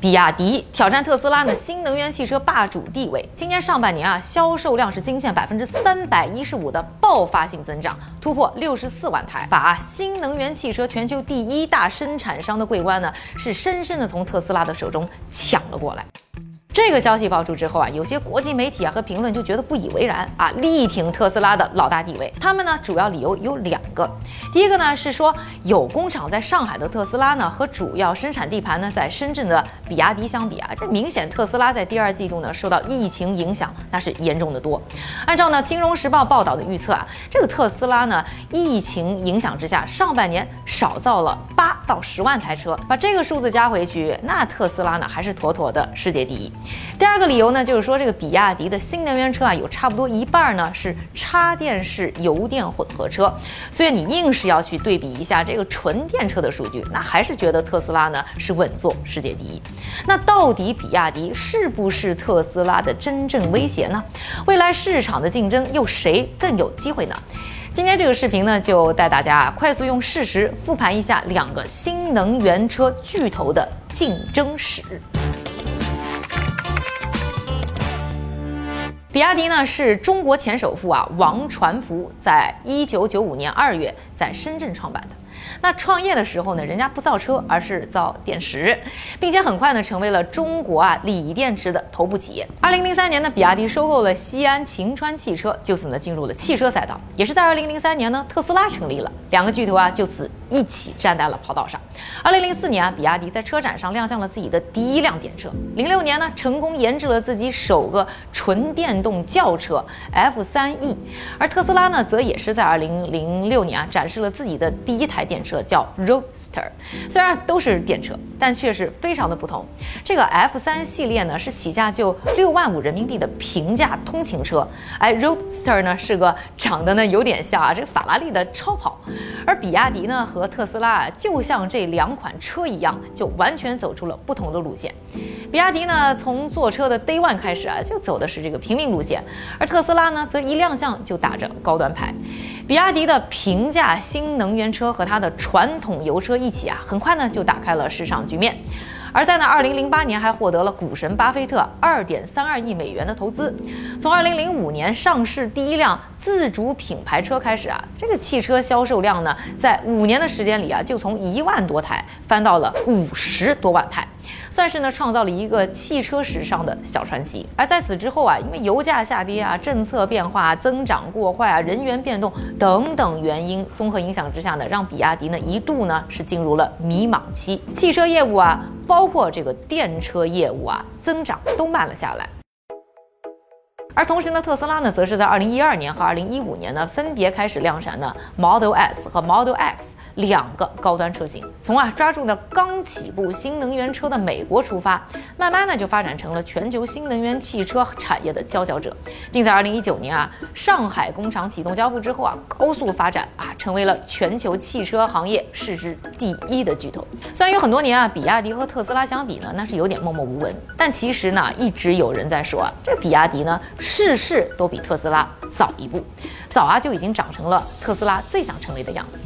比亚迪挑战特斯拉呢新能源汽车霸主地位。今年上半年啊，销售量是惊现百分之三百一十五的爆发性增长，突破六十四万台，把新能源汽车全球第一大生产商的桂冠呢，是深深的从特斯拉的手中抢了过来。这个消息爆出之后啊，有些国际媒体啊和评论就觉得不以为然啊，力挺特斯拉的老大地位。他们呢主要理由有两个，第一个呢是说有工厂在上海的特斯拉呢和主要生产地盘呢在深圳的比亚迪相比啊，这明显特斯拉在第二季度呢受到疫情影响那是严重的多。按照呢《金融时报》报道的预测啊，这个特斯拉呢疫情影响之下，上半年少造了八到十万台车，把这个数字加回去，那特斯拉呢还是妥妥的世界第一。第二个理由呢，就是说这个比亚迪的新能源车啊，有差不多一半呢是插电式油电混合车，所以你硬是要去对比一下这个纯电车的数据，那还是觉得特斯拉呢是稳坐世界第一。那到底比亚迪是不是特斯拉的真正威胁呢？未来市场的竞争又谁更有机会呢？今天这个视频呢，就带大家快速用事实复盘一下两个新能源车巨头的竞争史。比亚迪呢是中国前首富啊王传福在一九九五年二月在深圳创办的。那创业的时候呢，人家不造车，而是造电池，并且很快呢成为了中国啊锂电池的头部企业。二零零三年呢，比亚迪收购了西安秦川汽车，就此呢进入了汽车赛道。也是在二零零三年呢，特斯拉成立了，两个巨头啊就此一起站在了跑道上。二零零四年啊，比亚迪在车展上亮相了自己的第一辆电车。零六年呢，成功研制了自己首个纯电动轿车 F 三 E，而特斯拉呢，则也是在二零零六年啊展示了自己的第一台电车，叫 Roadster。虽然都是电车，但却是非常的不同。这个 F 三系列呢，是起价就六万五人民币的平价通勤车，哎，Roadster 呢是个长得呢有点像啊这个法拉利的超跑，而比亚迪呢和特斯拉啊，就像这两款车一样，就完全走出了不同的路线。比亚迪呢，从坐车的 Day One 开始啊，就走的是这个平民路线，而特斯拉呢，则一亮相就打着高端牌。比亚迪的平价新能源车和它的传统油车一起啊，很快呢就打开了市场局面。而在呢，二零零八年还获得了股神巴菲特二点三二亿美元的投资。从二零零五年上市第一辆自主品牌车开始啊，这个汽车销售量呢，在五年的时间里啊，就从一万多台翻到了五十多万台。算是呢创造了一个汽车史上的小传奇。而在此之后啊，因为油价下跌啊、政策变化、增长过快啊、人员变动等等原因综合影响之下呢，让比亚迪呢一度呢是进入了迷茫期，汽车业务啊，包括这个电车业务啊，增长都慢了下来。而同时呢，特斯拉呢，则是在二零一二年和二零一五年呢，分别开始量产呢 Model S 和 Model X 两个高端车型。从啊抓住呢刚起步新能源车的美国出发，慢慢呢就发展成了全球新能源汽车产业的佼佼者，并在二零一九年啊上海工厂启动交付之后啊，高速发展啊，成为了全球汽车行业市值第一的巨头。虽然有很多年啊，比亚迪和特斯拉相比呢，那是有点默默无闻，但其实呢，一直有人在说啊，这比亚迪呢。事事都比特斯拉早一步，早啊就已经长成了特斯拉最想成为的样子。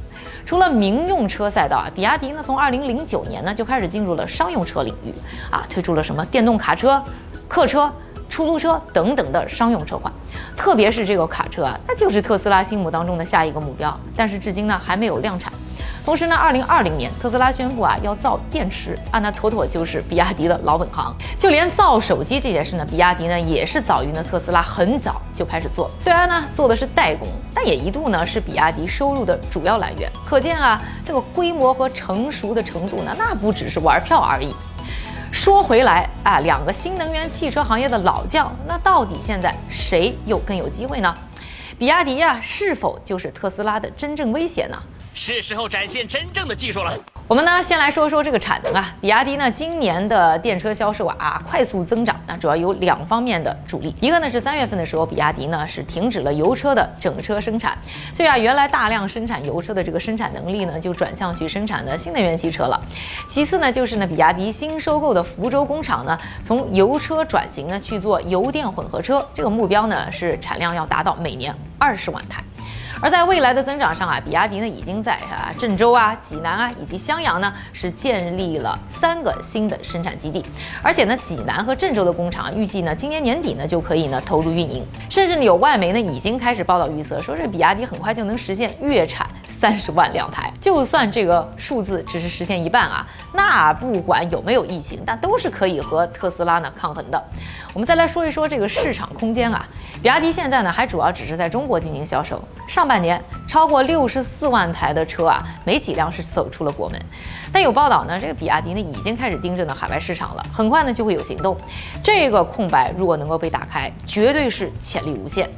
除了民用车赛道啊，比亚迪呢从二零零九年呢就开始进入了商用车领域啊，推出了什么电动卡车、客车、出租车等等的商用车款。特别是这个卡车啊，那就是特斯拉心目当中的下一个目标，但是至今呢还没有量产。同时呢，二零二零年特斯拉宣布啊要造电池啊，那妥妥就是比亚迪的老本行。就连造手机这件事呢，比亚迪呢也是早于呢特斯拉很早就开始做。虽然呢做的是代工，但也一度呢是比亚迪收入的主要来源。可见啊，这个规模和成熟的程度呢，那不只是玩票而已。说回来啊，两个新能源汽车行业的老将，那到底现在谁又更有机会呢？比亚迪呀，是否就是特斯拉的真正威胁呢？是时候展现真正的技术了。我们呢，先来说说这个产能啊。比亚迪呢，今年的电车销售啊快速增长，那主要有两方面的助力。一个呢是三月份的时候，比亚迪呢是停止了油车的整车生产，所以啊，原来大量生产油车的这个生产能力呢，就转向去生产的新能源汽车了。其次呢，就是呢，比亚迪新收购的福州工厂呢，从油车转型呢去做油电混合车，这个目标呢是产量要达到每年二十万台。而在未来的增长上啊，比亚迪呢已经在啊郑州啊、济南啊以及襄阳呢是建立了三个新的生产基地，而且呢济南和郑州的工厂预计呢今年年底呢就可以呢投入运营，甚至呢有外媒呢已经开始报道预测说这比亚迪很快就能实现月产三十万辆台，就算这个数字只是实现一半啊，那不管有没有疫情，但都是可以和特斯拉呢抗衡的。我们再来说一说这个市场空间啊，比亚迪现在呢还主要只是在中国进行销售，上半年超过六十四万台的车啊，没几辆是走出了国门。但有报道呢，这个比亚迪呢已经开始盯着呢海外市场了，很快呢就会有行动。这个空白如果能够被打开，绝对是潜力无限。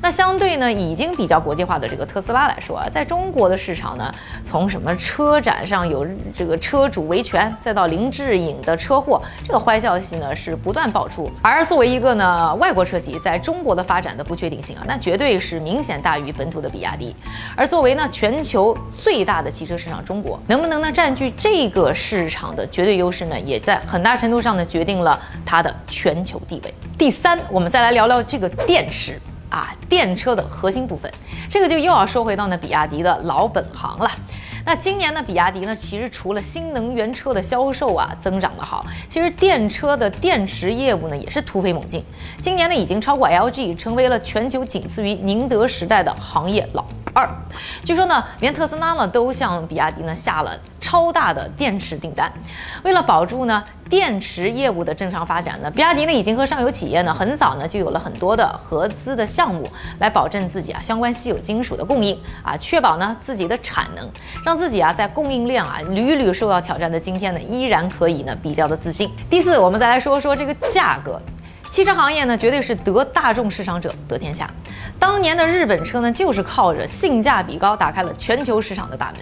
那相对呢，已经比较国际化的这个特斯拉来说啊，在中国的市场呢，从什么车展上有这个车主维权，再到林志颖的车祸，这个坏消息呢是不断爆出。而作为一个呢外国车企在中国的发展的不确定性啊，那绝对是明显大于本土的比亚迪。而作为呢全球最大的汽车市场，中国能不能呢占据这个市场的绝对优势呢，也在很大程度上呢决定了它的全球地位。第三，我们再来聊聊这个电池。啊，电车的核心部分，这个就又要说回到那比亚迪的老本行了。那今年呢，比亚迪呢，其实除了新能源车的销售啊增长的好，其实电车的电池业务呢也是突飞猛进。今年呢，已经超过 LG，成为了全球仅次于宁德时代的行业老二。据说呢，连特斯拉呢都向比亚迪呢下了超大的电池订单。为了保住呢电池业务的正常发展呢，比亚迪呢已经和上游企业呢很早呢就有了很多的合资的项目，来保证自己啊相关稀有金属的供应啊，确保呢自己的产能，让。自己啊，在供应链啊屡屡受到挑战的今天呢，依然可以呢比较的自信。第四，我们再来说说这个价格。汽车行业呢，绝对是得大众市场者得天下。当年的日本车呢，就是靠着性价比高打开了全球市场的大门。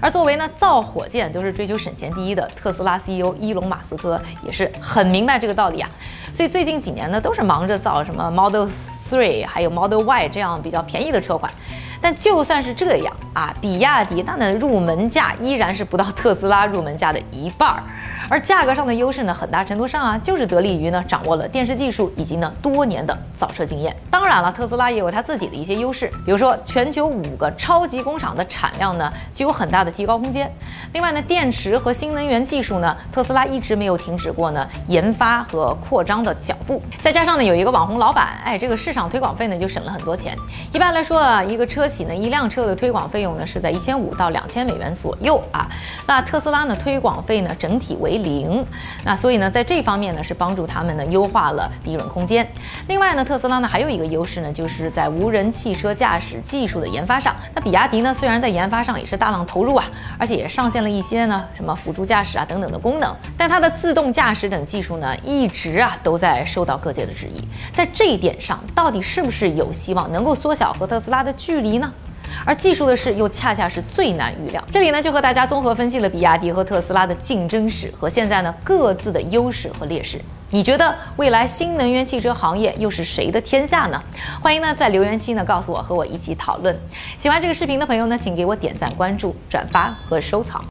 而作为呢造火箭都是追求省钱第一的特斯拉 CEO 伊隆马斯克，也是很明白这个道理啊。所以最近几年呢，都是忙着造什么 Model Three，还有 Model Y 这样比较便宜的车款。但就算是这样啊，比亚迪它的入门价依然是不到特斯拉入门价的一半儿。而价格上的优势呢，很大程度上啊，就是得力于呢掌握了电池技术以及呢多年的造车经验。当然了，特斯拉也有它自己的一些优势，比如说全球五个超级工厂的产量呢，就有很大的提高空间。另外呢，电池和新能源技术呢，特斯拉一直没有停止过呢研发和扩张的脚步。再加上呢，有一个网红老板，哎，这个市场推广费呢就省了很多钱。一般来说啊，一个车企呢，一辆车的推广费费用呢是在一千五到两千美元左右啊。那特斯拉呢，推广费呢整体为零，那所以呢，在这方面呢，是帮助他们呢优化了利润空间。另外呢，特斯拉呢还有一个优势呢，就是在无人汽车驾驶技术的研发上。那比亚迪呢，虽然在研发上也是大量投入啊，而且也上线了一些呢什么辅助驾驶啊等等的功能，但它的自动驾驶等技术呢，一直啊都在受到各界的质疑。在这一点上，到底是不是有希望能够缩小和特斯拉的距离呢？而技术的事又恰恰是最难预料。这里呢，就和大家综合分析了比亚迪和特斯拉的竞争史和现在呢各自的优势和劣势。你觉得未来新能源汽车行业又是谁的天下呢？欢迎呢在留言区呢告诉我，和我一起讨论。喜欢这个视频的朋友呢，请给我点赞、关注、转发和收藏。